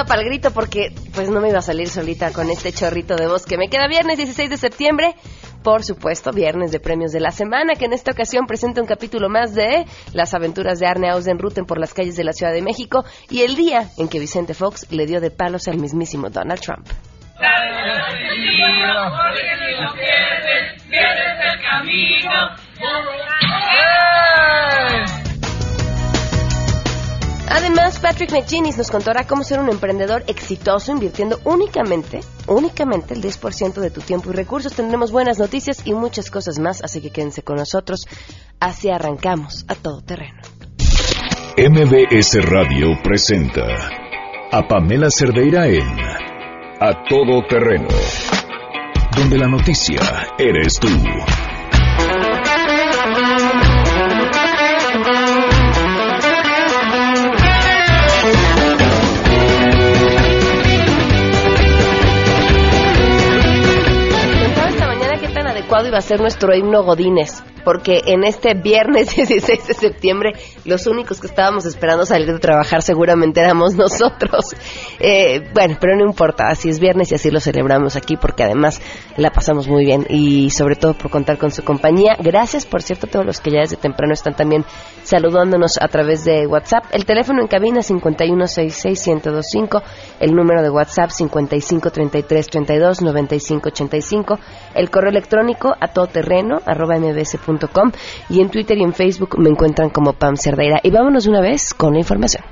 iba para el grito porque pues no me iba a salir solita con este chorrito de voz que me queda viernes 16 de septiembre. Por supuesto, viernes de premios de la semana, que en esta ocasión presenta un capítulo más de Las aventuras de Arne Ruten por las calles de la Ciudad de México y el día en que Vicente Fox le dio de palos al mismísimo Donald Trump. Además, Patrick McGinnis nos contará cómo ser un emprendedor exitoso invirtiendo únicamente, únicamente el 10% de tu tiempo y recursos. Tendremos buenas noticias y muchas cosas más, así que quédense con nosotros. Así arrancamos a todo terreno. MBS Radio presenta a Pamela Cerdeira en A Todo Terreno, donde la noticia eres tú. Adecuado iba a ser nuestro himno Godines, porque en este viernes 16 de septiembre los únicos que estábamos esperando salir de trabajar seguramente éramos nosotros. Eh, bueno, pero no importa, así es viernes y así lo celebramos aquí porque además la pasamos muy bien y sobre todo por contar con su compañía. Gracias, por cierto, a todos los que ya desde temprano están también saludándonos a través de WhatsApp. El teléfono en cabina 5166125, el número de WhatsApp 5533329585, el correo electrónico a todoterreno arroba y en Twitter y en Facebook me encuentran como Pam Cerdeira. Y vámonos una vez con la información.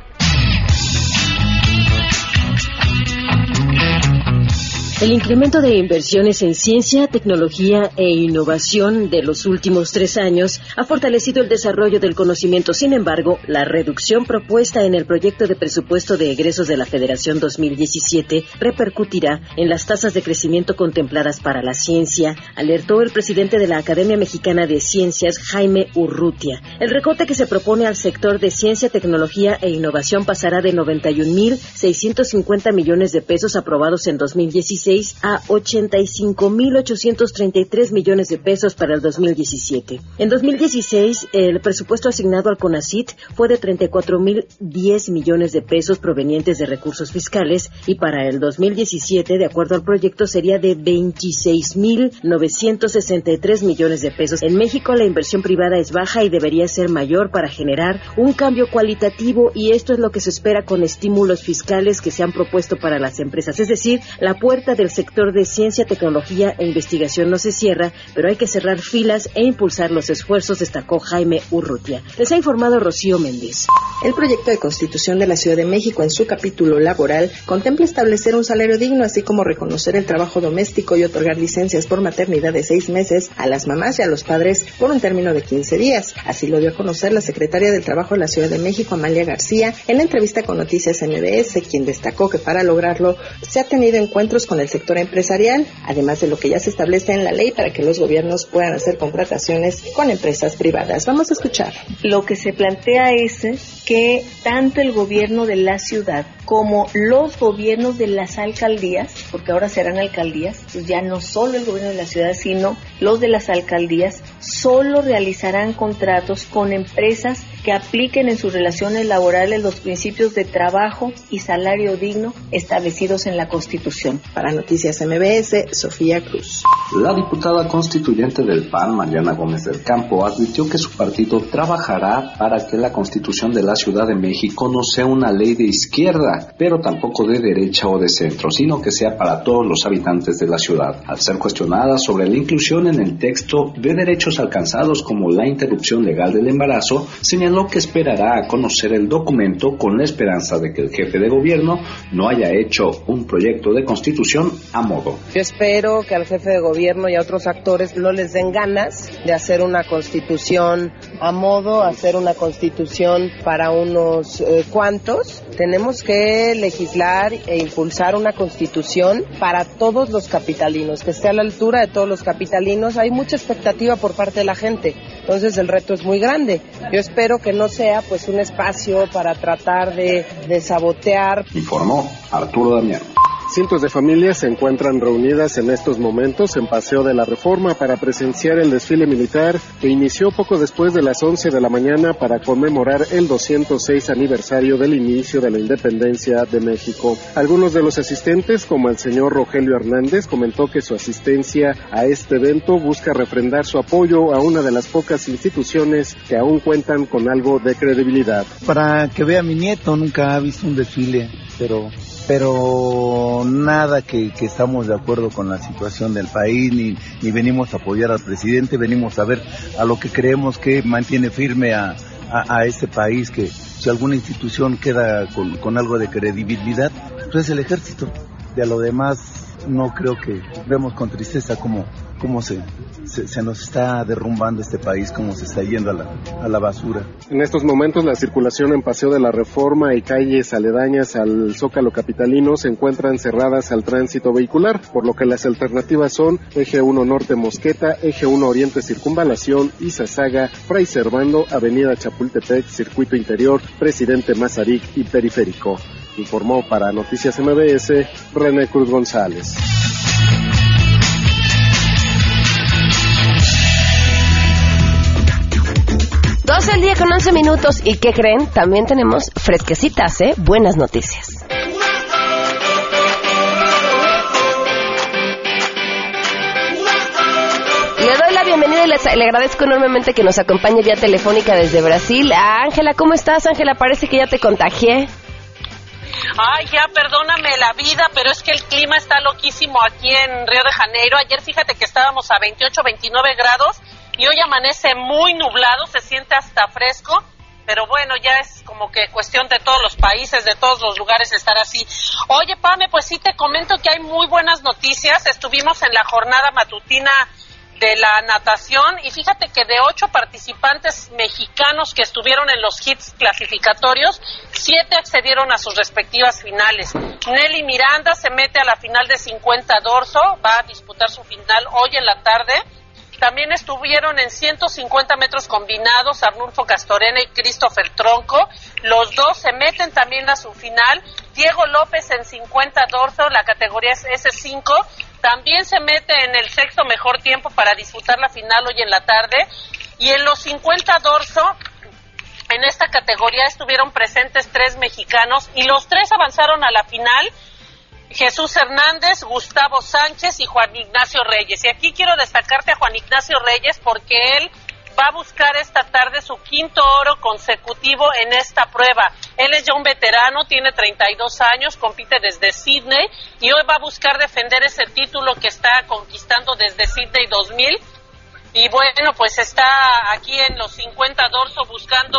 El incremento de inversiones en ciencia, tecnología e innovación de los últimos tres años ha fortalecido el desarrollo del conocimiento. Sin embargo, la reducción propuesta en el proyecto de presupuesto de egresos de la Federación 2017 repercutirá en las tasas de crecimiento contempladas para la ciencia, alertó el presidente de la Academia Mexicana de Ciencias, Jaime Urrutia. El recorte que se propone al sector de ciencia, tecnología e innovación pasará de 91.650 millones de pesos aprobados en 2016 a 85.833 millones de pesos para el 2017. En 2016, el presupuesto asignado al CONACIT fue de 34.010 millones de pesos provenientes de recursos fiscales y para el 2017, de acuerdo al proyecto, sería de 26.963 millones de pesos. En México, la inversión privada es baja y debería ser mayor para generar un cambio cualitativo y esto es lo que se espera con estímulos fiscales que se han propuesto para las empresas. Es decir, la puerta del sector de ciencia, tecnología e investigación no se cierra, pero hay que cerrar filas e impulsar los esfuerzos, destacó Jaime Urrutia. Les ha informado Rocío Méndez. El proyecto de constitución de la Ciudad de México en su capítulo laboral contempla establecer un salario digno, así como reconocer el trabajo doméstico y otorgar licencias por maternidad de seis meses a las mamás y a los padres por un término de 15 días. Así lo dio a conocer la secretaria del Trabajo de la Ciudad de México, Amalia García, en la entrevista con Noticias MBS, quien destacó que para lograrlo se ha tenido encuentros con el sector empresarial, además de lo que ya se establece en la ley para que los gobiernos puedan hacer contrataciones con empresas privadas. Vamos a escuchar. Lo que se plantea es que tanto el gobierno de la ciudad como los gobiernos de las alcaldías, porque ahora serán alcaldías, pues ya no solo el gobierno de la ciudad, sino los de las alcaldías, solo realizarán contratos con empresas que apliquen en sus relaciones laborales los principios de trabajo y salario digno establecidos en la Constitución. Para Noticias MBS, Sofía Cruz. La diputada constituyente del PAN, Mariana Gómez del Campo, advirtió que su partido trabajará para que la Constitución de la Ciudad de México no sea una ley de izquierda, pero tampoco de derecha o de centro, sino que sea para todos los habitantes de la ciudad. Al ser cuestionada sobre la inclusión en el texto de derechos alcanzados como la interrupción legal del embarazo, señaló que esperará a conocer el documento con la esperanza de que el jefe de gobierno no haya hecho un proyecto de constitución a modo. Yo espero que al jefe de gobierno y a otros actores no les den ganas de hacer una constitución a modo, hacer una constitución para unos eh, cuantos. Tenemos que legislar e impulsar una constitución para todos los capitalinos, que esté a la altura de todos los capitalinos. Hay mucha expectativa por parte de la gente, entonces el reto es muy grande. Yo espero que no sea pues un espacio para tratar de, de sabotear. Informó Arturo Damián. Cientos de familias se encuentran reunidas en estos momentos en Paseo de la Reforma para presenciar el desfile militar que inició poco después de las 11 de la mañana para conmemorar el 206 aniversario del inicio de la independencia de México. Algunos de los asistentes, como el señor Rogelio Hernández, comentó que su asistencia a este evento busca refrendar su apoyo a una de las pocas instituciones que aún cuentan con algo de credibilidad. Para que vea mi nieto, nunca ha visto un desfile, pero pero nada que, estamos de acuerdo con la situación del país, ni, ni, venimos a apoyar al presidente, venimos a ver a lo que creemos que mantiene firme a, a, este país, que si alguna institución queda con, con algo de credibilidad, pues es el ejército. De a lo demás, no creo que vemos con tristeza cómo, cómo se, se, nos está derrumbando este país, cómo se está yendo a la, a la basura. En estos momentos la circulación en Paseo de la Reforma y calles aledañas al Zócalo Capitalino se encuentran cerradas al tránsito vehicular, por lo que las alternativas son Eje 1 Norte Mosqueta, Eje 1 Oriente Circunvalación, Izazaga, Fray Servando, Avenida Chapultepec, Circuito Interior, Presidente Mazarik y Periférico. Informó para Noticias MBS René Cruz González. Dos el día con 11 minutos. ¿Y qué creen? También tenemos fresquecitas, ¿eh? Buenas noticias. Le doy la bienvenida y le agradezco enormemente que nos acompañe vía telefónica desde Brasil. Ángela, ¿cómo estás? Ángela, parece que ya te contagié. Ay, ya, perdóname la vida, pero es que el clima está loquísimo aquí en Río de Janeiro. Ayer fíjate que estábamos a 28, 29 grados y hoy amanece muy nublado, se siente hasta fresco. Pero bueno, ya es como que cuestión de todos los países, de todos los lugares estar así. Oye, Pame, pues sí te comento que hay muy buenas noticias. Estuvimos en la jornada matutina de la natación y fíjate que de ocho participantes mexicanos que estuvieron en los hits clasificatorios, siete accedieron a sus respectivas finales. Nelly Miranda se mete a la final de 50 dorso, va a disputar su final hoy en la tarde. También estuvieron en 150 metros combinados Arnulfo Castorena y Christopher Tronco. Los dos se meten también a su final. Diego López en 50 dorso, la categoría es S5. También se mete en el sexto mejor tiempo para disputar la final hoy en la tarde. Y en los 50 dorso, en esta categoría estuvieron presentes tres mexicanos y los tres avanzaron a la final Jesús Hernández, Gustavo Sánchez y Juan Ignacio Reyes. Y aquí quiero destacarte a Juan Ignacio Reyes porque él va a buscar esta tarde su quinto oro consecutivo en esta prueba. Él es ya un veterano, tiene 32 años, compite desde Sydney y hoy va a buscar defender ese título que está conquistando desde Sydney 2000. Y bueno, pues está aquí en los 50 dorso buscando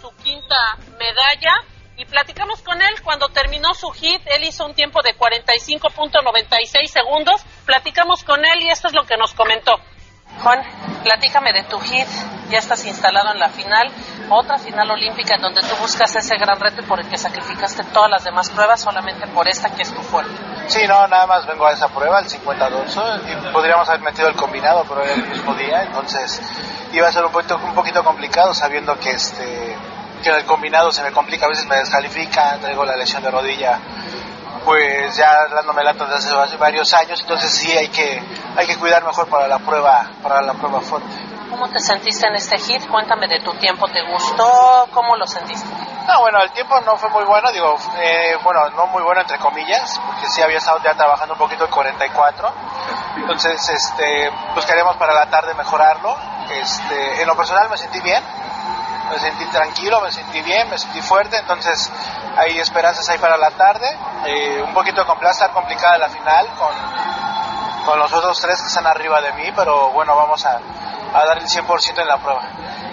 su quinta medalla y platicamos con él cuando terminó su hit. Él hizo un tiempo de 45.96 segundos. Platicamos con él y esto es lo que nos comentó. Juan, platícame de tu hit. Ya estás instalado en la final, otra final olímpica en donde tú buscas ese gran reto y por el que sacrificaste todas las demás pruebas solamente por esta que es tu fuerte. Sí, no, nada más vengo a esa prueba, el 52, y podríamos haber metido el combinado, pero era el mismo día, entonces iba a ser un poquito, un poquito complicado sabiendo que este que el combinado se me complica, a veces me descalifica, traigo la lesión de rodilla, pues ya dándome lata desde hace varios años, entonces sí hay que, hay que cuidar mejor para la prueba, para la prueba fuerte. ¿Cómo te sentiste en este hit? Cuéntame de tu tiempo, ¿te gustó? ¿Cómo lo sentiste? No, bueno, el tiempo no fue muy bueno, digo, eh, bueno, no muy bueno entre comillas, porque sí había estado ya trabajando un poquito el 44, entonces este, buscaremos para la tarde mejorarlo, este, en lo personal me sentí bien, me sentí tranquilo, me sentí bien, me sentí fuerte, entonces hay esperanzas ahí para la tarde. Eh, un poquito estar complicada la final con, con los otros tres que están arriba de mí, pero bueno, vamos a, a dar el 100% en la prueba.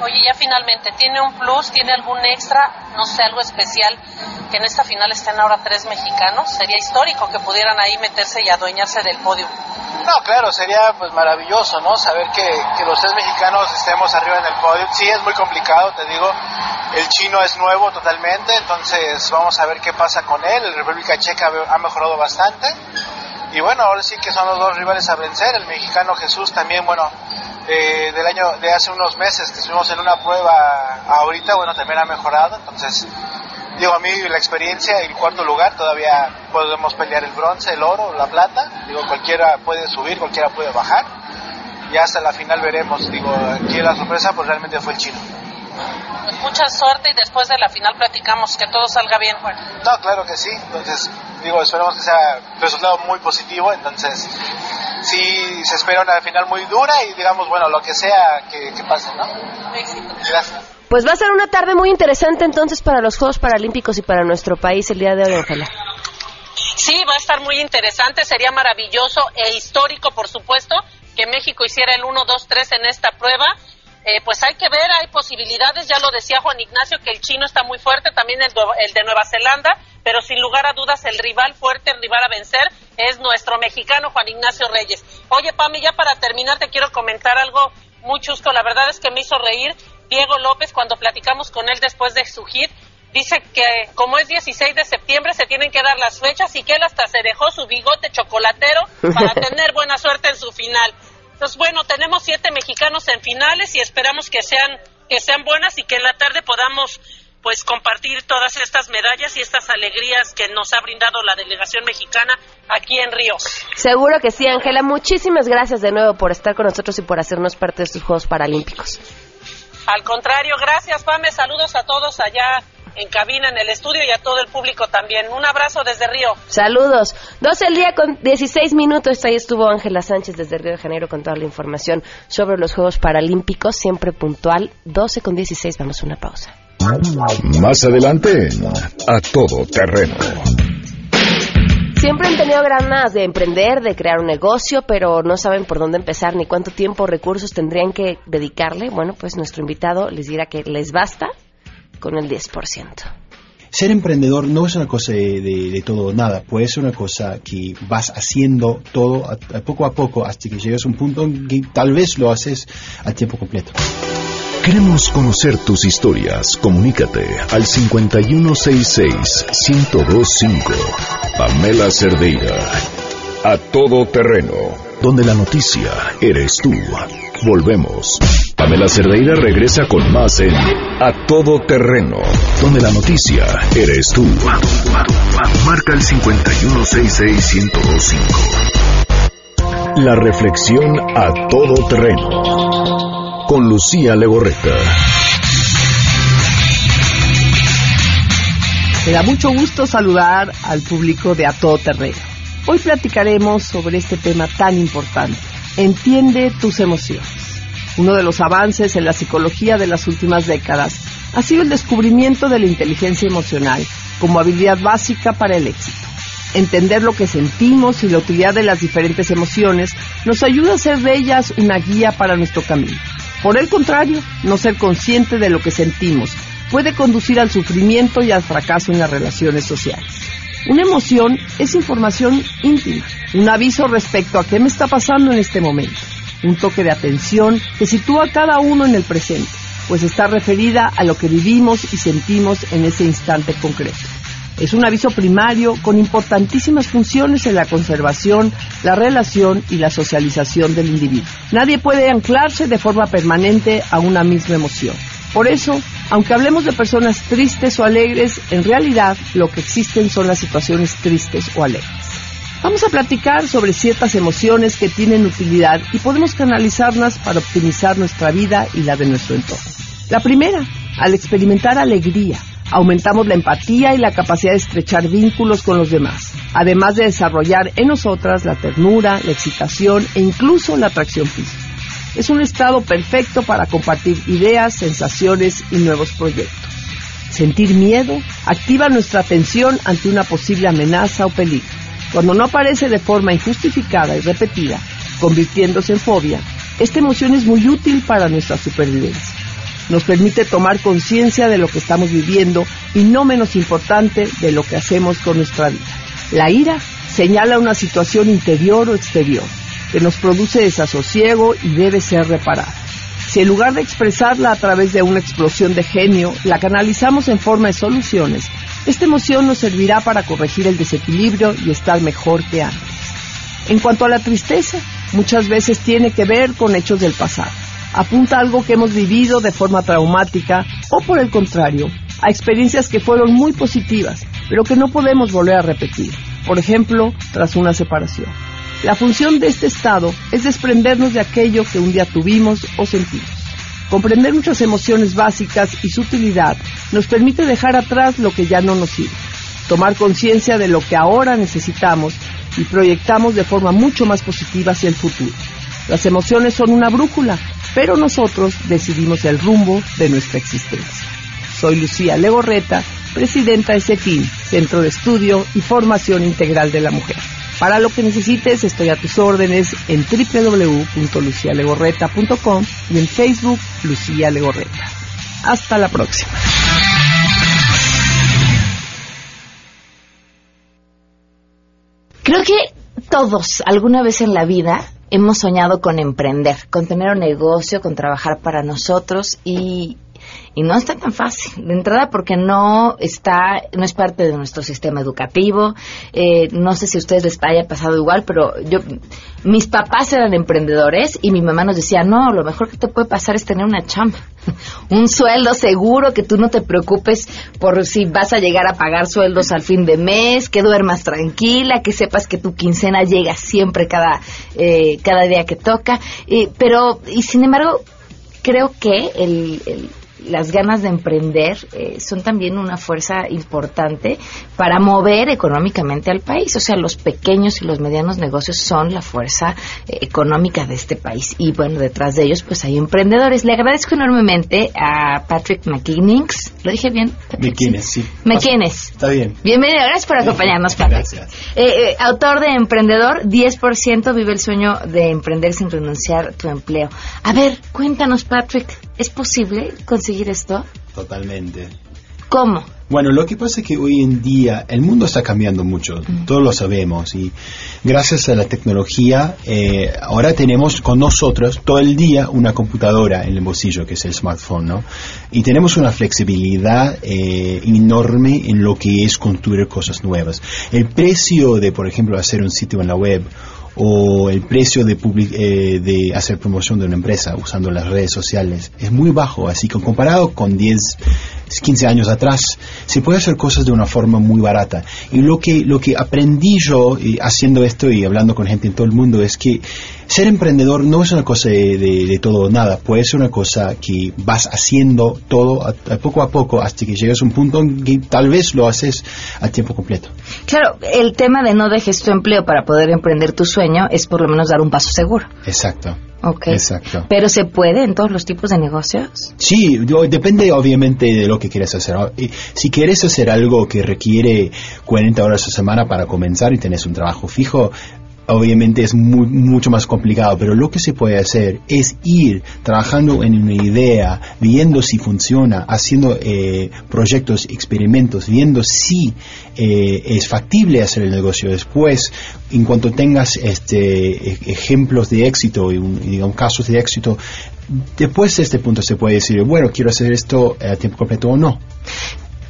Oye, ya finalmente, ¿tiene un plus? ¿Tiene algún extra? No sé, algo especial que en esta final estén ahora tres mexicanos. Sería histórico que pudieran ahí meterse y adueñarse del podio. No, claro, sería pues maravilloso, ¿no? Saber que, que, los tres mexicanos estemos arriba en el podio. Sí, es muy complicado, te digo. El chino es nuevo totalmente, entonces vamos a ver qué pasa con él. El República Checa ha mejorado bastante. Y bueno, ahora sí que son los dos rivales a vencer. El mexicano Jesús también, bueno, eh, del año de hace unos meses que estuvimos en una prueba ahorita, bueno, también ha mejorado. Entonces, digo, a mí la experiencia, el cuarto lugar, todavía podemos pelear el bronce, el oro, la plata. Digo, cualquiera puede subir, cualquiera puede bajar. Y hasta la final veremos. Digo, aquí la sorpresa pues realmente fue el chino. Pues mucha suerte y después de la final platicamos que todo salga bien, Juan. No, claro que sí. Entonces, digo, esperemos que sea resultado muy positivo. Entonces, sí se espera una final muy dura y digamos, bueno, lo que sea que, que pase, ¿no? Gracias. Pues va a ser una tarde muy interesante entonces para los Juegos Paralímpicos y para nuestro país el día de hoy, Ángela. Sí, va a estar muy interesante, sería maravilloso e histórico, por supuesto, que México hiciera el 1, 2, 3 en esta prueba. Eh, pues hay que ver, hay posibilidades, ya lo decía Juan Ignacio, que el chino está muy fuerte, también el, el de Nueva Zelanda, pero sin lugar a dudas el rival fuerte, el rival a vencer, es nuestro mexicano Juan Ignacio Reyes. Oye, Pami, ya para terminar te quiero comentar algo muy chusco, la verdad es que me hizo reír Diego López cuando platicamos con él después de su hit. Dice que como es 16 de septiembre se tienen que dar las fechas y que él hasta se dejó su bigote chocolatero para tener buena suerte en su final. Entonces, bueno, tenemos siete mexicanos en finales y esperamos que sean, que sean buenas y que en la tarde podamos pues compartir todas estas medallas y estas alegrías que nos ha brindado la delegación mexicana aquí en Río. Seguro que sí, Ángela. Muchísimas gracias de nuevo por estar con nosotros y por hacernos parte de estos Juegos Paralímpicos. Al contrario, gracias, Pame. Saludos a todos allá en cabina, en el estudio y a todo el público también. Un abrazo desde Río. Saludos. 12 el día con 16 minutos. Ahí estuvo Ángela Sánchez desde Río de Janeiro con toda la información sobre los Juegos Paralímpicos, siempre puntual. 12 con 16. Vamos a una pausa. Más adelante, a todo terreno. Siempre han tenido ganas de emprender, de crear un negocio, pero no saben por dónde empezar ni cuánto tiempo o recursos tendrían que dedicarle. Bueno, pues nuestro invitado les dirá que les basta con el 10%. Ser emprendedor no es una cosa de, de todo o nada, puede ser una cosa que vas haciendo todo a, a poco a poco hasta que llegas a un punto en que tal vez lo haces a tiempo completo. Queremos conocer tus historias. Comunícate al 5166-1025. Pamela Cerdeira. A todo terreno. Donde la noticia eres tú. Volvemos. Pamela Cerdeira regresa con más en A todo terreno. Donde la noticia eres tú. Marca el 5166-1025. La reflexión a todo terreno con Lucía Legorreta. Me da mucho gusto saludar al público de A Todo Terreno. Hoy platicaremos sobre este tema tan importante. Entiende tus emociones. Uno de los avances en la psicología de las últimas décadas ha sido el descubrimiento de la inteligencia emocional como habilidad básica para el éxito. Entender lo que sentimos y la utilidad de las diferentes emociones nos ayuda a hacer de ellas una guía para nuestro camino. Por el contrario, no ser consciente de lo que sentimos puede conducir al sufrimiento y al fracaso en las relaciones sociales. Una emoción es información íntima, un aviso respecto a qué me está pasando en este momento, un toque de atención que sitúa a cada uno en el presente, pues está referida a lo que vivimos y sentimos en ese instante concreto. Es un aviso primario con importantísimas funciones en la conservación, la relación y la socialización del individuo. Nadie puede anclarse de forma permanente a una misma emoción. Por eso, aunque hablemos de personas tristes o alegres, en realidad lo que existen son las situaciones tristes o alegres. Vamos a platicar sobre ciertas emociones que tienen utilidad y podemos canalizarlas para optimizar nuestra vida y la de nuestro entorno. La primera, al experimentar alegría, aumentamos la empatía y la capacidad de estrechar vínculos con los demás, además de desarrollar en nosotras la ternura, la excitación e incluso la atracción física. Es un estado perfecto para compartir ideas, sensaciones y nuevos proyectos. Sentir miedo activa nuestra atención ante una posible amenaza o peligro. Cuando no aparece de forma injustificada y repetida, convirtiéndose en fobia, esta emoción es muy útil para nuestra supervivencia nos permite tomar conciencia de lo que estamos viviendo y no menos importante de lo que hacemos con nuestra vida. La ira señala una situación interior o exterior que nos produce desasosiego y debe ser reparada. Si en lugar de expresarla a través de una explosión de genio, la canalizamos en forma de soluciones, esta emoción nos servirá para corregir el desequilibrio y estar mejor que antes. En cuanto a la tristeza, muchas veces tiene que ver con hechos del pasado apunta algo que hemos vivido de forma traumática o por el contrario, a experiencias que fueron muy positivas, pero que no podemos volver a repetir, por ejemplo, tras una separación. La función de este estado es desprendernos de aquello que un día tuvimos o sentimos. Comprender nuestras emociones básicas y su utilidad nos permite dejar atrás lo que ya no nos sirve, tomar conciencia de lo que ahora necesitamos y proyectamos de forma mucho más positiva hacia el futuro. Las emociones son una brújula, pero nosotros decidimos el rumbo de nuestra existencia. Soy Lucía Legorreta, presidenta de CEFIN, Centro de Estudio y Formación Integral de la Mujer. Para lo que necesites, estoy a tus órdenes en www.lucialegorreta.com y en Facebook Lucía Legorreta. Hasta la próxima. Creo que todos alguna vez en la vida hemos soñado con emprender, con tener un negocio, con trabajar para nosotros y, y no está tan fácil. De entrada porque no está, no es parte de nuestro sistema educativo. Eh, no sé si a ustedes les haya pasado igual, pero yo, mis papás eran emprendedores y mi mamá nos decía, no, lo mejor que te puede pasar es tener una chamba, un sueldo seguro, que tú no te preocupes por si vas a llegar a pagar sueldos al fin de mes, que duermas tranquila, que sepas que tu quincena llega siempre cada, eh, cada día que toca. pero, y sin embargo, creo que el, las ganas de emprender eh, son también una fuerza importante para mover económicamente al país. O sea, los pequeños y los medianos negocios son la fuerza eh, económica de este país. Y bueno, detrás de ellos pues hay emprendedores. Le agradezco enormemente a Patrick McKinnix. ¿Lo dije bien? McKinnis, sí. McKinnis. Está bien. Bienvenido. Gracias por acompañarnos, Patrick. Gracias. Eh, autor de Emprendedor, 10% vive el sueño de emprender sin renunciar tu empleo. A ver, cuéntanos, Patrick, ¿es posible conseguir esto? Totalmente. ¿Cómo? Bueno, lo que pasa es que hoy en día el mundo está cambiando mucho, todos lo sabemos, y gracias a la tecnología, eh, ahora tenemos con nosotros todo el día una computadora en el bolsillo, que es el smartphone, ¿no? Y tenemos una flexibilidad eh, enorme en lo que es construir cosas nuevas. El precio de, por ejemplo, hacer un sitio en la web o el precio de, eh, de hacer promoción de una empresa usando las redes sociales es muy bajo, así que comparado con 10, 15 años atrás, se puede hacer cosas de una forma muy barata. Y lo que, lo que aprendí yo haciendo esto y hablando con gente en todo el mundo es que ser emprendedor no es una cosa de, todo o nada, puede ser una cosa que vas haciendo todo a, poco a poco hasta que llegas a un punto en que tal vez lo haces a tiempo completo. Claro, el tema de no dejes tu empleo para poder emprender tu sueño es por lo menos dar un paso seguro. Exacto. Ok. Exacto. ¿Pero se puede en todos los tipos de negocios? Sí, depende obviamente de lo que quieras hacer. Si quieres hacer algo que requiere 40 horas a semana para comenzar y tenés un trabajo fijo, obviamente es mucho más complicado, pero lo que se puede hacer es ir trabajando en una idea, viendo si funciona, haciendo eh, proyectos, experimentos, viendo si eh, es factible hacer el negocio después. En cuanto tengas este, e-, ejemplos de éxito y, digamos, casos de éxito, después de este punto se puede decir, bueno, quiero hacer esto a tiempo completo o no.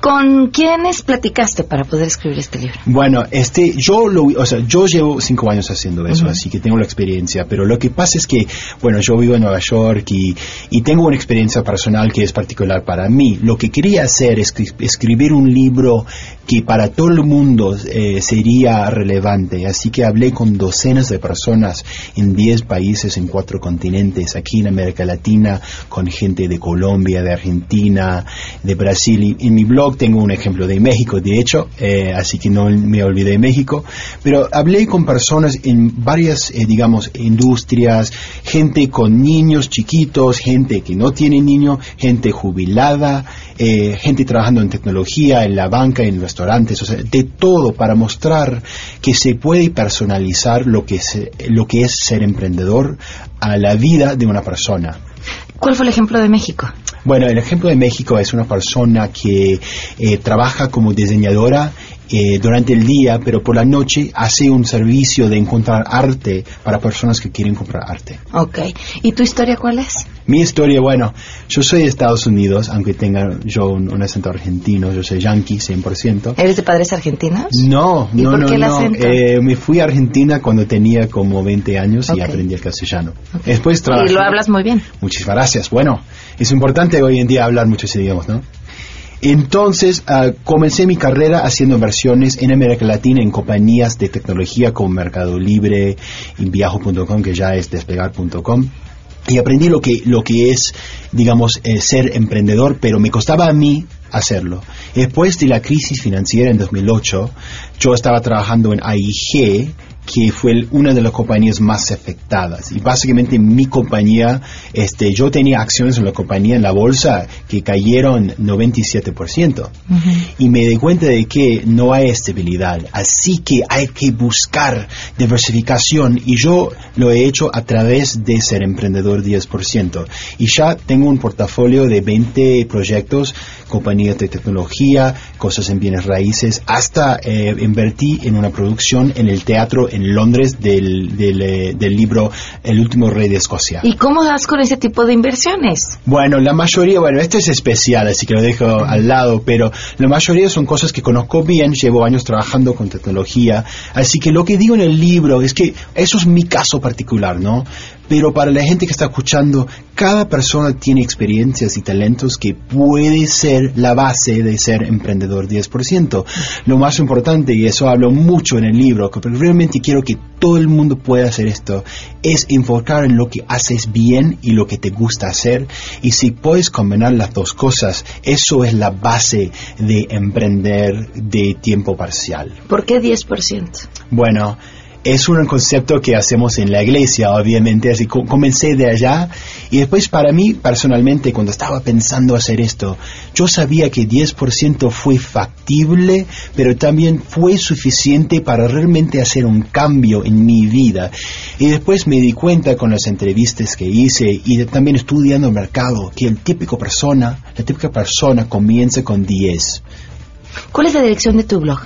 ¿Con quiénes platicaste para poder escribir este libro? Bueno, este, yo lo, o sea, yo llevo cinco años haciendo eso, así que tengo la experiencia, pero lo que pasa es que, bueno, yo vivo en Nueva York y, y tengo una experiencia personal que es particular para mí. Lo que quería hacer es escribir un libro que para todo el mundo eh, sería relevante, así que hablé con docenas de personas en diez países, en cuatro continentes, aquí en América Latina, con gente de Colombia, de Argentina, de Brasil, y en mi blog tengo un ejemplo de México, de hecho, eh, así que no me olvidé de México, pero hablé con personas en varias, eh, digamos, industrias, gente con niños chiquitos, gente que no tiene niños, gente jubilada, eh, gente trabajando en tecnología, en la banca, en restaurantes, o sea, de todo para mostrar que se puede personalizar lo que, lo que es ser emprendedor a la vida de una persona. ¿Cuál fue el ejemplo de México? Bueno, el ejemplo de México es una persona que eh, trabaja como diseñadora eh, durante el día, pero por la noche hace un servicio de encontrar arte para personas que quieren comprar arte. Ok. ¿Y tu historia cuál es? Mi historia, bueno, yo soy de Estados Unidos, aunque tenga yo un, acento argentino, yo soy yankee 100%. ¿Eres de padres argentinos? No, no, por no, qué el Acento? Eh, me fui a Argentina cuando tenía como 20 años y aprendí el castellano. Después Y lo hablas muy bien. Muchísimas gracias. Bueno, es importante hoy en día hablar muchos idiomas, ¿no? Entonces, ah, comencé mi carrera haciendo inversiones en América Latina en compañías de tecnología como Mercado Libre, Inviajo.com, que ya es despegar.com. Y aprendí lo que, lo que es, digamos, eh, ser emprendedor, pero me costaba a mí hacerlo. Después de la crisis financiera en 2008, yo estaba trabajando en AIG, que fue una de las compañías más afectadas. Y básicamente mi compañía, este, yo tenía acciones en la compañía en la bolsa que cayeron 97%. Y me di cuenta de que no hay estabilidad. Así que hay que buscar diversificación. Y yo lo he hecho a través de ser emprendedor 10%. Y ya tengo un portafolio de 20 proyectos, compañías de tecnología, cosas en bienes raíces, hasta eh, invertí en una producción en el teatro en Londres del, del, eh, del libro El último rey de Escocia. ¿Y cómo das con ese tipo de inversiones? Bueno, la mayoría, bueno, esto es especial, así que lo dejo al lado, pero la mayoría son cosas que conozco bien, llevo años trabajando con tecnología, así que lo que digo en el libro es que eso es mi caso particular, ¿no? Pero para la gente que está escuchando, cada persona tiene experiencias y talentos que puede ser la base de ser emprendedor 10%. Lo más importante, y eso hablo mucho en el libro, que realmente quiero que todo el mundo pueda hacer esto, es enfocar en lo que haces bien y lo que te gusta hacer. Y si puedes combinar las dos cosas, eso es la base de emprender de tiempo parcial. ¿Por qué 10%? Bueno, es un concepto que hacemos en la iglesia, obviamente, así co- comencé de allá y después para mí personalmente cuando estaba pensando hacer esto, yo sabía que 10% fue factible, pero también fue suficiente para realmente hacer un cambio en mi vida. Y después me di cuenta con las entrevistas que hice y también estudiando el mercado que el típico persona, la típica persona comienza con 10. ¿Cuál es la dirección de tu blog?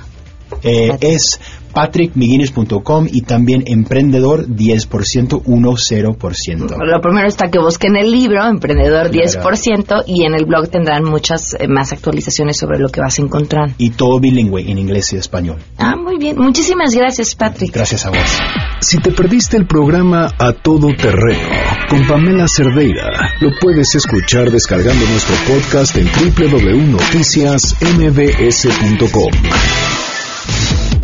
Eh, es patrickmiguines.com y también emprendedor 10%, 10%. Lo primero está que busquen el libro, Emprendedor Claro. 10%, y en el blog tendrán muchas eh, más actualizaciones sobre lo que vas a encontrar. Y todo bilingüe en inglés y español. Ah, muy bien. Muchísimas gracias, Patrick. Gracias a vos. Si te perdiste el programa A Todo Terreno con Pamela Cerdeira, lo puedes escuchar descargando nuestro podcast en www.noticiasmbs.com.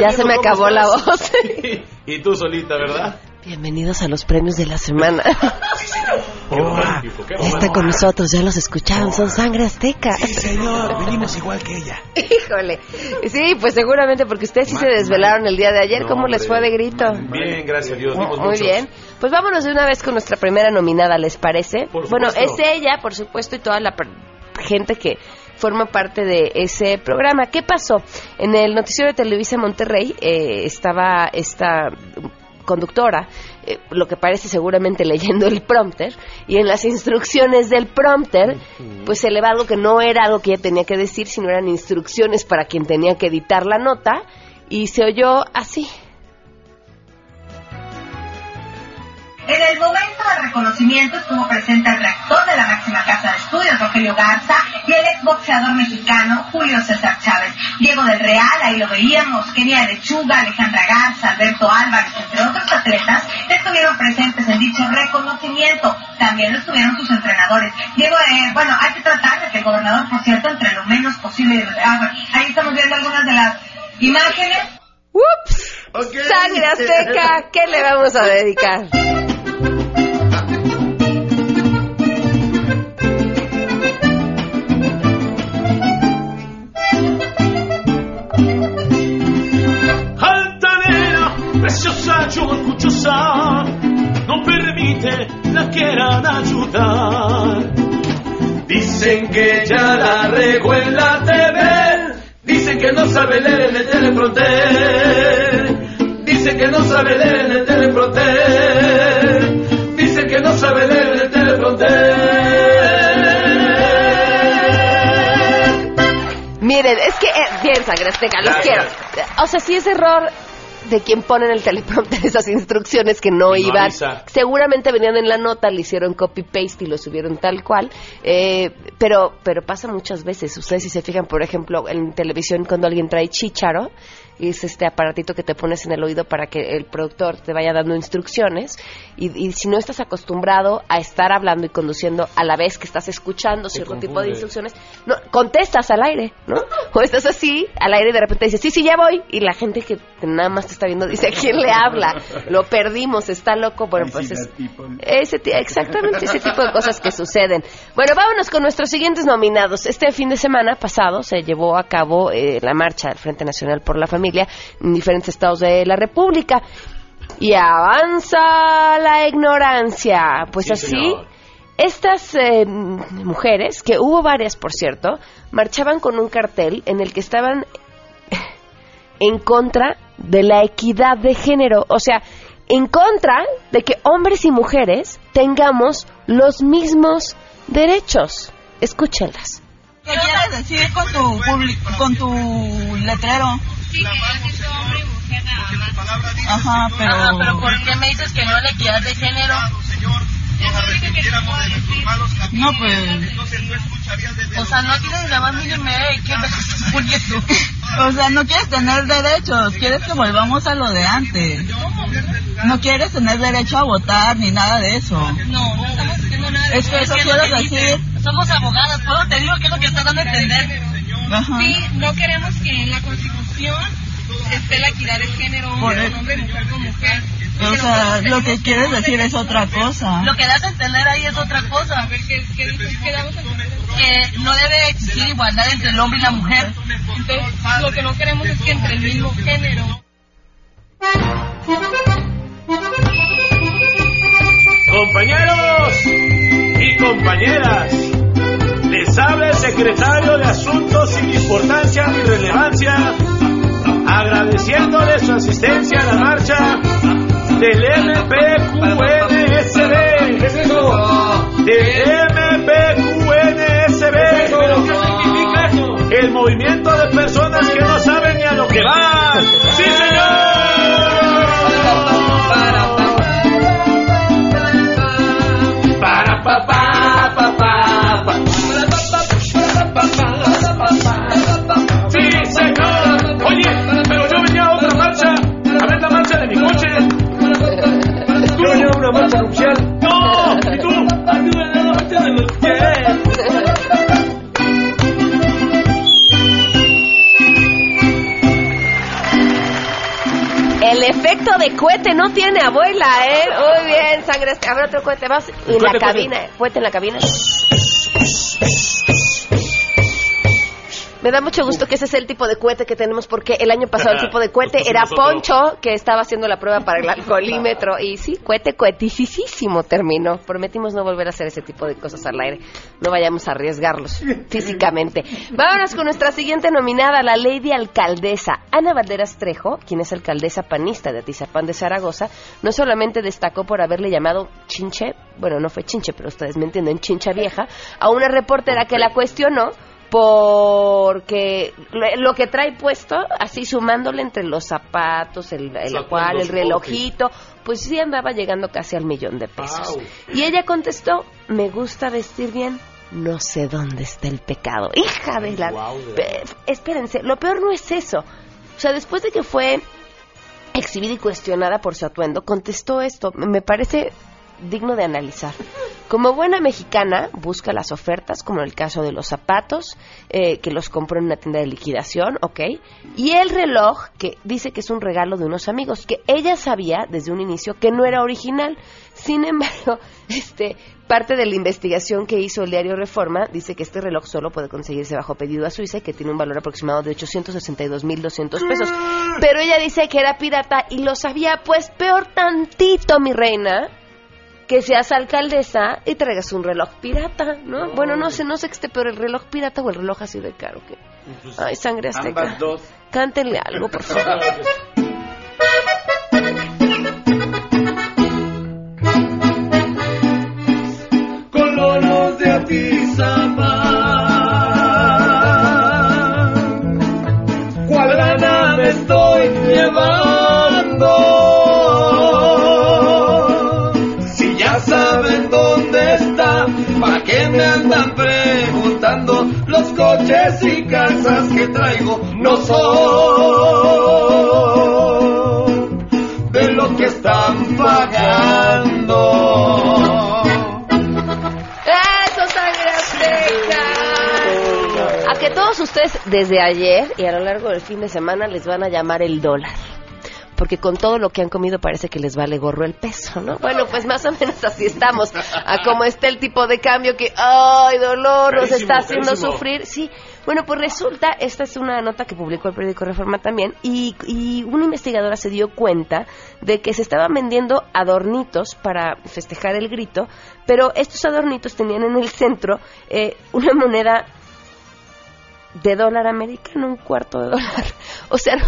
Ya se me acabó la voz. Y tú solita, ¿verdad? Bienvenidos a los premios de la semana. Ya está con nosotros, ya los escucharon, son sangre azteca. Sí, señor, venimos igual que ella. Híjole. Sí, pues seguramente porque ustedes sí se desvelaron el día de ayer. No, ¿Cómo les fue de grito? Bien, gracias a Dios. dimos Muy muchos. bien. Pues vámonos de una vez con nuestra primera nominada, ¿les parece? Por bueno, es ella, por supuesto, y toda la per- gente que forma parte de ese programa. ¿Qué pasó? En el noticiero de Televisa Monterrey eh, estaba esta conductora, eh, lo que parece seguramente leyendo el prompter, y en las instrucciones del prompter, pues se le va algo que no era algo que ella tenía que decir, sino eran instrucciones para quien tenía que editar la nota, y se oyó así. En el momento del reconocimiento estuvo presente el rector de la máxima casa de estudios, Rogelio Garza, y el exboxeador mexicano Julio César Chávez. Diego del Real, ahí lo veíamos, Kenia Lechuga, Alejandra Garza, Alberto Álvarez, entre otros atletas, estuvieron presentes en dicho reconocimiento. También lo estuvieron sus entrenadores. Diego, eh, bueno, hay que tratar de que el gobernador, por cierto, entre lo menos posible. Ah, bueno, ahí estamos viendo algunas de las imágenes. ¡Ups! Sangre Azteca, ¿qué le vamos a dedicar? assaggia un cuccio sa non permite la quieran ayudar. Dicen que ya la regó en la TV dicen que no sabe leer en el teleprompter. Dicen que no sabe leer en el teleprompter. Dicen que no sabe leer en el teleprompter. Miren es que eh, bien sangre azteca los quiero. o sea si es error de quien pone en el teleprompter esas instrucciones que no iban. avisa. Seguramente venían en la nota, le hicieron copy-paste y lo subieron tal cual. Eh, pero, pero pasa muchas veces. Ustedes si se fijan, por ejemplo, en televisión cuando alguien trae chicharo, es este aparatito que te pones en el oído para que el productor te vaya dando instrucciones. Y, y si no estás acostumbrado a estar hablando y conduciendo a la vez que estás escuchando cierto tipo de instrucciones, no, contestas al aire, ¿no? O estás así al aire y de repente dices, sí, sí, ya voy. Y la gente que nada más te está viendo dice, ¿a quién le habla? Lo perdimos, está loco. Bueno, pues es, ese, exactamente ese tipo de cosas que suceden. Bueno, vámonos con nuestros siguientes nominados. Este fin de semana pasado se llevó a cabo eh, la marcha del Frente Nacional por la Familia en diferentes estados de la República. Y avanza la ignorancia. Pues Sí, así, señor. estas eh, mujeres, que hubo varias por cierto, marchaban con un cartel en el que estaban en contra de la equidad de género, o sea, en contra de que hombres y mujeres tengamos los mismos derechos. Escúchenlas. ¿Qué quieres decir con tu, con tu letrero? Ajá, pero... Ajá, pero ¿por qué me dices que no la equidad de género? No, pues... O sea, no tienes la más mínima idea de qué. O sea, no quieres tener derechos, quieres que volvamos a lo de antes. No quieres tener derecho a votar ni nada de eso. No, no estamos haciendo nada de Es que eso quiero dice. decir. Somos abogadas, ¿puedo? Te digo que es lo que estás dando a entender. Sí, no queremos que en la Constitución esté la equidad de género, hombre el- con hombre, mujer con mujer. O sea, lo que quieres decir es otra cosa. Lo que das a entender ahí es otra cosa. ¿Qué, qué dices? ¿Qué damos a entender? Que no debe existir igualdad entre el hombre y la mujer. Entonces, lo que no queremos es que entre el mismo género. Compañeros y compañeras, les habla el secretario de Asuntos sin importancia ni relevancia, agradeciéndole su asistencia a la marcha del MPQNSB. ¿Qué es eso? Del MPQNSB. El movimiento de personas que no saben ni a lo que van. No tiene abuela, ¿eh? Muy bien, sangre. A ver otro cohete más. Y en la cabina, cohete en la cabina. Me da mucho gusto que ese es el tipo de cohete que tenemos porque el año pasado el tipo de cohete era. Poncho que estaba haciendo la prueba para el alcoholímetro y sí, cohete coheticísimo terminó. Prometimos no volver a hacer ese tipo de cosas al aire. No vayamos a arriesgarlos físicamente. Vámonos con nuestra siguiente nominada, la Lady Alcaldesa. Ana Valderas Trejo, quien es alcaldesa panista de Atizapán de Zaragoza, no solamente destacó por haberle llamado chinche, bueno, no fue chinche, pero ustedes me entienden, chincha vieja, a una reportera que la cuestionó porque lo, que trae puesto, así sumándole entre los zapatos, el, el el relojito, pues sí andaba llegando casi al millón de pesos. Y ella contestó, me gusta vestir bien, no sé dónde está el pecado. Hija de la... De Pe- espérense, lo peor no es eso. O sea, después de que fue exhibida y cuestionada por su atuendo, contestó esto. Me parece digno de analizar. Como buena mexicana, busca las ofertas, como en el caso de los zapatos, eh, que los compró en una tienda de liquidación, ¿ok? Y el reloj, que dice que es un regalo de unos amigos, que ella sabía desde un inicio que no era original. Sin embargo, este, parte de la investigación que hizo el diario Reforma dice que este reloj solo puede conseguirse bajo pedido a Suiza y que tiene un valor aproximado de 862.200 pesos. Pero ella dice que era pirata y lo sabía, pues peor tantito, mi reina, que seas alcaldesa y traigas un reloj pirata, ¿no? Bueno, no sé, no sé que esté peor el reloj pirata o el reloj así de caro que... Ay, sangre azteca. Ambas dos. Cántenle algo, por favor. coches y casas que traigo no son de lo que están pagando. ¡Eso, sangre azteca! A que todos ustedes desde ayer y a lo largo del fin de semana les van a llamar el dólar. Porque con todo lo que han comido parece que les vale gorro el peso, ¿no? Bueno, pues más o menos así estamos. A cómo está el tipo de cambio que, ¡ay, dolor! Nos está haciendo carísimo. sufrir. Sí. Bueno, pues resulta, esta es una nota que publicó el periódico Reforma también, y, y una investigadora se dio cuenta de que se estaban vendiendo adornitos para festejar el grito, pero estos adornitos tenían en el centro eh, una moneda de dólar americano, un cuarto de dólar. O sea, no,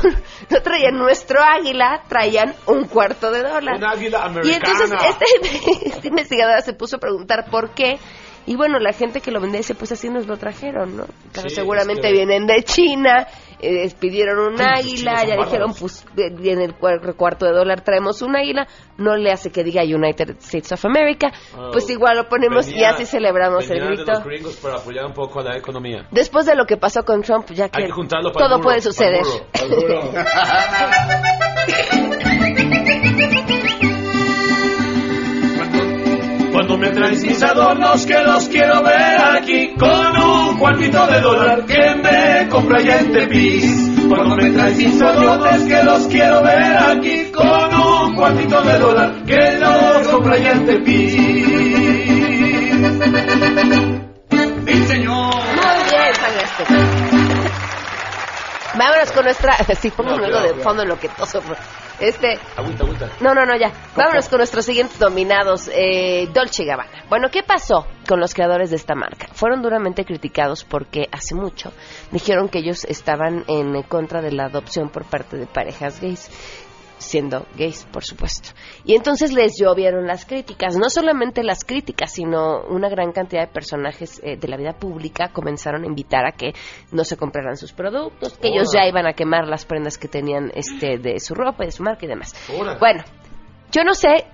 no traían nuestro águila, traían un cuarto de dólar. Un águila Y entonces este, esta investigadora se puso a preguntar por qué. Y bueno, la gente que lo vendía dice, pues así nos lo trajeron, ¿no? Pero Sí, seguramente es que- vienen de China, eh, pidieron un Sí, los águila, ya dijeron, pues en el cuar- cuarto de dólar traemos un águila, no le hace que diga United States of America, Oh. pues igual lo ponemos y así celebramos el de grito. los gringos para apoyar un poco a la economía. Después de lo que pasó con Trump, ya que, Hay que juntarlo para el todo puede para el suceder. Cuando me traes mis adornos que los quiero ver aquí con un cuartito de dólar que me compra ya en Tepis. Cuando me traes mis adornos que los quiero ver aquí con un cuartito de dólar que los compra ya en Tepis. Sí, señor. Muy bien. Vámonos con nuestra... Sí, pongo luego de fondo lo que toso. Este... Agüita, agüita. No, no, no, ya. Vámonos con nuestros siguientes dominados. Eh, Dolce Gabbana. Bueno, ¿qué pasó con los creadores de esta marca? Fueron duramente criticados porque hace mucho dijeron que ellos estaban en contra de la adopción por parte de parejas gays siendo gays, por supuesto. Y entonces les llovieron las críticas, no solamente las críticas, sino una gran cantidad de personajes eh, de la vida pública comenzaron a invitar a que no se compraran sus productos, que ellos ya iban a quemar las prendas que tenían este de su ropa y de su marca y demás. Bueno, yo no sé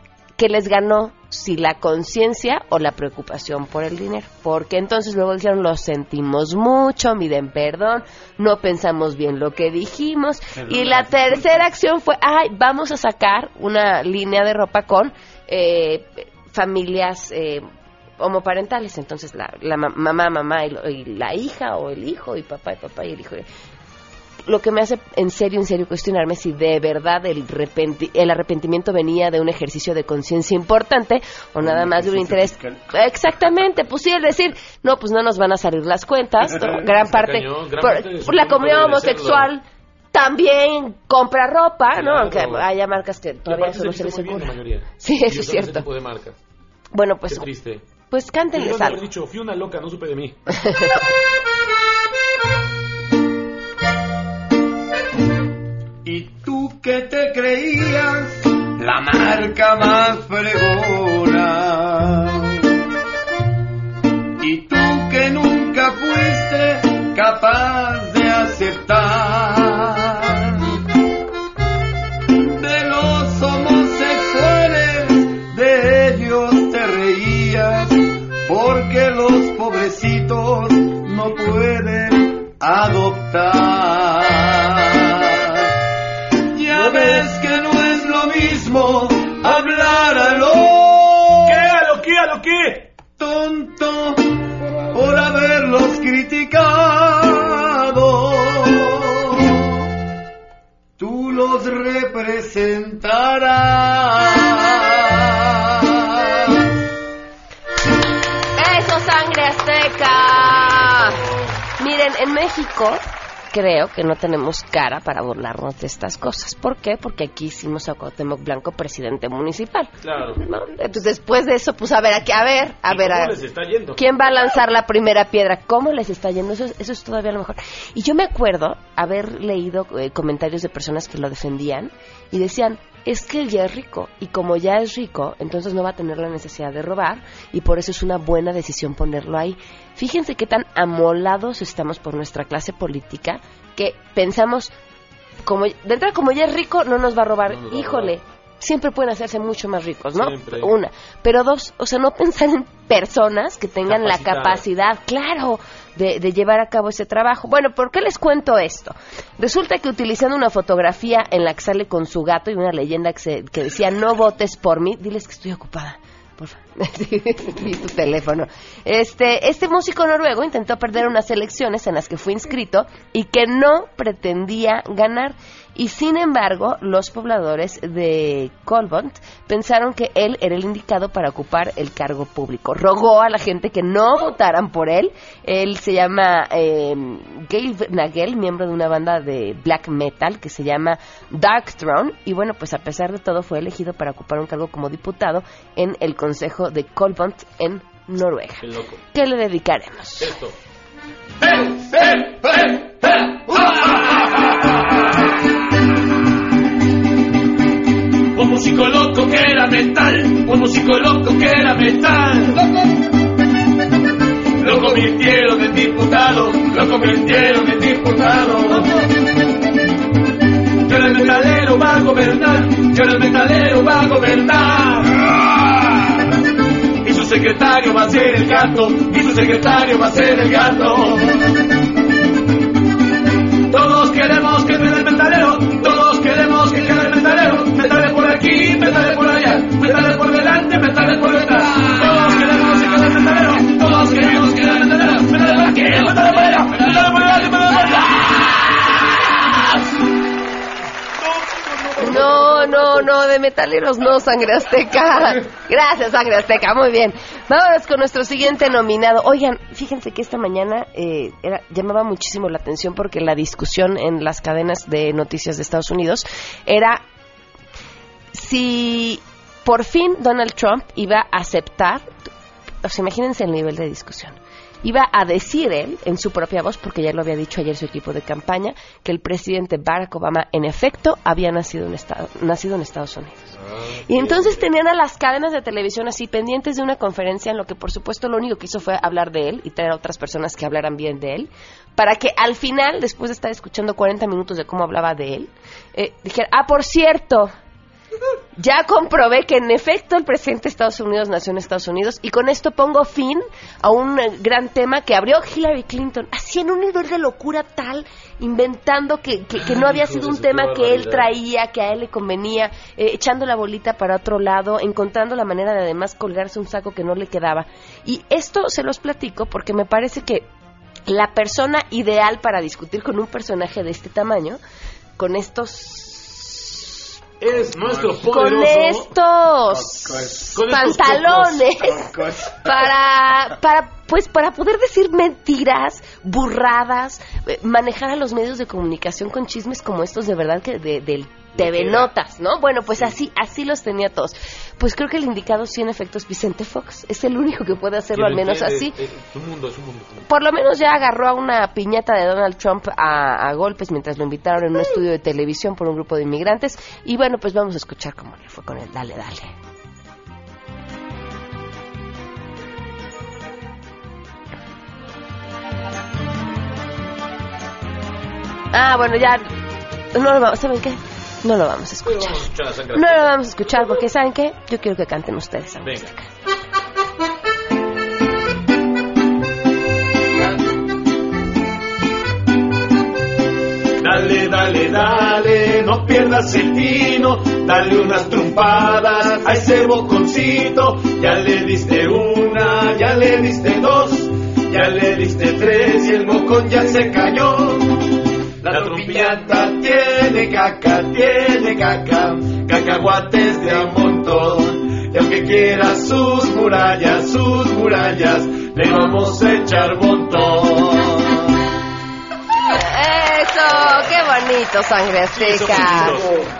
qué les ganó si la conciencia o la preocupación por el dinero, porque entonces luego dijeron lo sentimos mucho, miden perdón, no pensamos bien lo que dijimos y la tercera acción fue, ay, vamos a sacar una línea de ropa con eh, familias eh, homoparentales, entonces la, la ma- mamá, mamá y, lo- y la hija o el hijo y papá y papá y el hijo lo que me hace en serio, en serio cuestionarme si de verdad el, repenti- el arrepentimiento venía de un ejercicio de conciencia importante o nada más de un interés. Exactamente, pues sí, el decir, no, pues no nos van a salir las cuentas, gran parte, cañón, gran por, parte de su por la comunidad homosexual también compra ropa, ¿no? Aunque haya marcas que todavía no se les ocurre. Sí, eso es ese cierto. tipo de marcas. Bueno, pues, Qué triste. pues cántenles algo. dicho, fui una loca, no supe de mí. que te creías la marca más fregona? Creo que no tenemos cara para burlarnos de estas cosas. ¿Por qué? Porque aquí hicimos a Cuauhtémoc Blanco presidente municipal. Claro. ¿no? Entonces, después de eso, pues a ver, aquí, a ver, a ¿Y ver, cómo a- les está yendo? ¿Quién va a lanzar la primera piedra? ¿Cómo les está yendo? Eso es, eso es todavía lo mejor. Y yo me acuerdo haber leído eh, comentarios de personas que lo defendían y decían, es que él ya es rico y como ya es rico, entonces no va a tener la necesidad de robar y por eso es una buena decisión ponerlo ahí. Fíjense qué tan amolados estamos por nuestra clase política que pensamos, como de entrada como ya es rico no nos va a robar. Híjole, siempre pueden hacerse mucho más ricos, ¿no? Siempre. Una, pero dos, o sea, no pensar en personas que tengan la capacidad, claro, de, de llevar a cabo ese trabajo. Bueno, ¿por qué les cuento esto? Resulta que utilizando una fotografía en la que sale con su gato y una leyenda que, se- que decía no votes por mí, diles que estoy ocupada. Por favor. y tu teléfono. Este, este músico noruego intentó perder unas elecciones en las que fue inscrito y que no pretendía ganar. Y sin embargo, los pobladores de Colbont pensaron que él era el indicado para ocupar el cargo público. Rogó a la gente que no votaran por él. Él se llama eh, Gail Nagel, miembro de una banda de black metal que se llama Dark Throne. Y bueno, pues a pesar de todo fue elegido para ocupar un cargo como diputado en el Consejo de Colbont en Noruega. Qué loco. ¿Qué le dedicaremos? Esto. Un músico loco que era metal, un músico loco que era metal. Lo convirtieron en diputado, lo convirtieron en diputado. Y ahora el metalero va a gobernar, y ahora el secretario va a ser el gato, y su secretario va a ser el gato. Todos queremos que quede el metalero, todos queremos que quede el metalero. Metales por aquí, metales por allá, metales por delante, metales por detrás. Todos queremos que quede el metalero, todos queremos que quede el metalero. Metales por aquí, metales por allá, metales por delante, metales por atrás. No, no, no, de metaleros no, Sangre Azteca. Gracias, Sangre Azteca, muy bien. Vámonos con nuestro siguiente nominado. Oigan, fíjense que esta mañana eh, era, llamaba muchísimo la atención porque la discusión en las cadenas de noticias de Estados Unidos era si por fin Donald Trump iba a aceptar, o sea, imagínense el nivel de discusión. Iba a decir él, en su propia voz, porque ya lo había dicho ayer su equipo de campaña, que el presidente Barack Obama, en efecto, había nacido en, Estado- nacido en Estados Unidos. Y entonces tenían a las cadenas de televisión así pendientes de una conferencia en lo que por supuesto lo único que hizo fue hablar de él y traer a otras personas que hablaran bien de él, para que al final, después de estar escuchando 40 minutos de cómo hablaba de él, eh, dijera, ah, por cierto, ya comprobé que en efecto el presidente de Estados Unidos nació en Estados Unidos y con esto pongo fin a un eh, gran tema que abrió Hillary Clinton, así en un nivel de locura tal, inventando que, que- que no había sido un tema que él traía, que a él le convenía, eh, echando la bolita para otro lado, encontrando la manera de además colgarse un saco que no le quedaba. Y esto se los platico porque me parece que la persona ideal para discutir con un personaje de este tamaño, con estos Es nuestro con estos Con pantalones para para pues para poder decir mentiras burradas eh, manejar a los medios de comunicación con chismes como estos de verdad que de, del TV Notas, ¿no? Bueno, pues así así los tenía todos. Pues creo que el indicado sí en efecto es Vicente Fox. Es el único que puede hacerlo al menos así. Mundo, es un mundo. Por lo menos ya agarró a una piñata de Donald Trump a, a golpes mientras lo invitaron en un estudio de televisión por un grupo de inmigrantes. Y bueno, pues vamos a escuchar cómo le fue con él. Dale, dale. Ah, bueno, ya. No vamos, ¿saben qué? No lo vamos a escuchar. Vamos a escuchar a Sangre No lo vamos a escuchar porque, ¿saben qué? Yo quiero que canten ustedes. Venga. Dale, dale, dale, no pierdas el tino, dale unas trompadas a ese boconcito. Ya le diste una, ya le diste dos, ya le diste tres y el bocón ya se cayó. La trompillata tiene caca, tiene caca, cacahuates de a montón. Y aunque quiera sus murallas, sus murallas, le vamos a echar montón. Qué bonito, sangre azteca.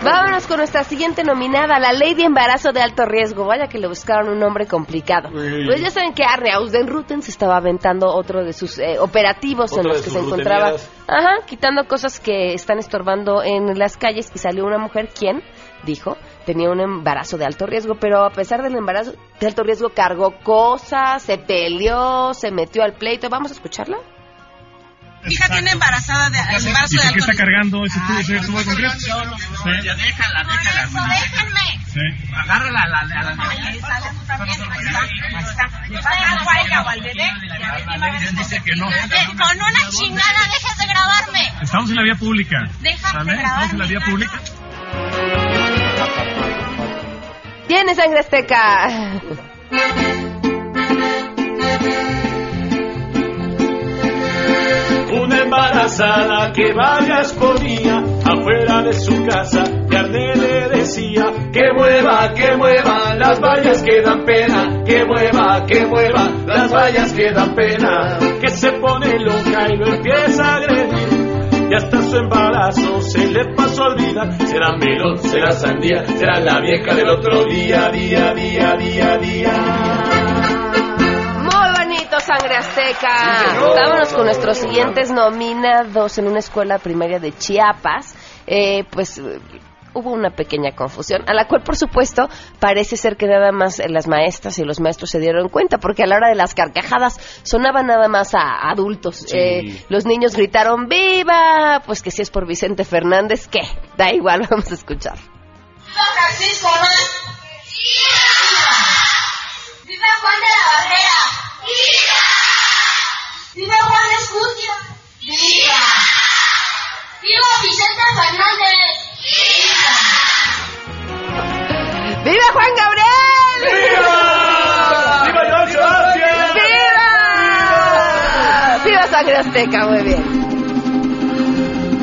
Vámonos con nuestra siguiente nominada, la ley de embarazo de alto riesgo. Vaya que le buscaron un nombre complicado. Pues ya saben que Arne Ausdenruten se estaba aventando otro de sus eh, operativos en los que se encontraba, ajá, quitando cosas que están estorbando en las calles y salió una mujer quien dijo tenía un embarazo de alto riesgo, pero a pesar del embarazo de alto riesgo cargó cosas, se peleó, se metió al pleito. Vamos a escucharla. Hija tiene embarazada de embarazo ¿Y de qué está cargando ese tubo, ese tubo de concreto? Ya déjala, déjala. Déjenme. Sí. Agárrala a la, a la Ahí está. Pásalo a ella o al bebé. Dice que no. Con una chingada, dejes de grabarme. Estamos en la vía pública. Déjame ¿Sale? Estamos en la vía pública. Tiene sangre azteca. Embarazada que varias ponía afuera de su casa, Yarne le decía que mueva, que mueva, las vallas que dan pena, que mueva, que mueva, las vallas que dan pena, que se pone loca y lo empieza a agredir. Y hasta su embarazo se le pasó a olvidar. Será melón, será sandía, será la vieja del otro día, día, día, día, día. Sangre azteca. Vámonos con nuestros siguientes nominados en una escuela primaria de Chiapas. Eh, pues hubo una pequeña confusión, a la cual, por supuesto, parece ser que nada más eh, las maestras y los maestros se dieron cuenta, porque a la hora de las carcajadas sonaba nada más a adultos. Sí. Eh, los niños gritaron ¡Viva! Pues que si es por Vicente Fernández, ¿qué? Da igual, vamos a escuchar. ¡Viva Francisco ¡Viva Juan de la Barrera! ¡Viva! ¡Viva Juan Escutia! ¡Viva! ¡Viva Vicente Fernández! ¡Viva Juan Gabriel! ¡Viva! ¡Viva Joan Sebastián! ¡Viva! ¡Viva Sangre Azteca! Muy bien.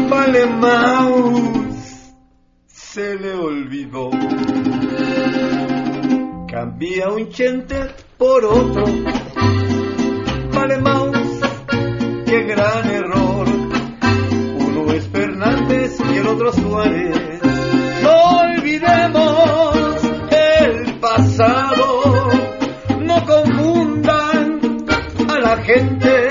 Vale Maus se le olvidó. Cambia un chente por otro. Vale Maus, qué gran error. Uno es Fernández y el otro Suárez. No olvidemos el pasado. No confundan a la gente.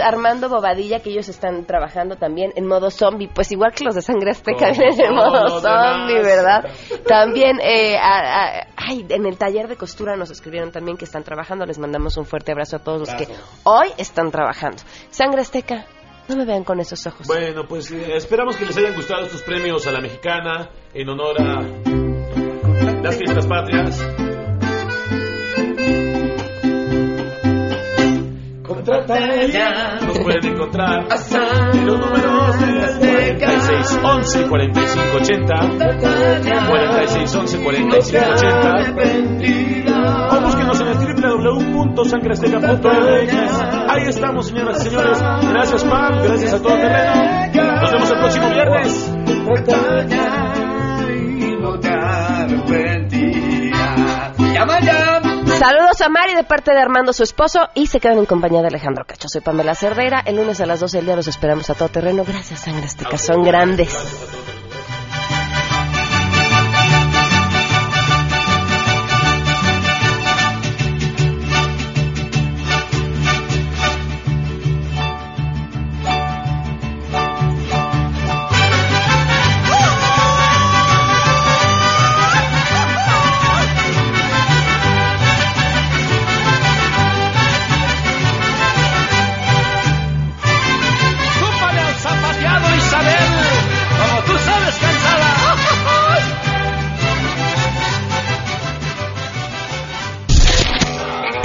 Armando Bobadilla, que ellos están trabajando también en modo zombie, pues igual que los de Sangre Azteca vienen en modo zombie. ¿verdad? También, eh, a- a- ay, en el taller de costura nos escribieron también que están trabajando, les mandamos un fuerte abrazo a todos los que hoy están trabajando. Sangre Azteca, no me vean con esos ojos. Bueno, pues eh, esperamos que les hayan gustado estos premios a la mexicana en honor a las fiestas patrias. Contrata ella. Nos pueden encontrar en los números de 46 11 45 80 46 11 45 80 o búsquenos en el www.sangreazteca.mx ahí estamos señoras y señores. Gracias Pam. Gracias a todo terreno. Nos vemos el próximo viernes. Llama ya. Saludos a Mari de parte de Armando, su esposo, y se quedan en compañía de Alejandro Cacho. Soy Pamela Cerdeira. El lunes a las 12 del día los esperamos a todo terreno. Gracias, Sangre. Son grandes.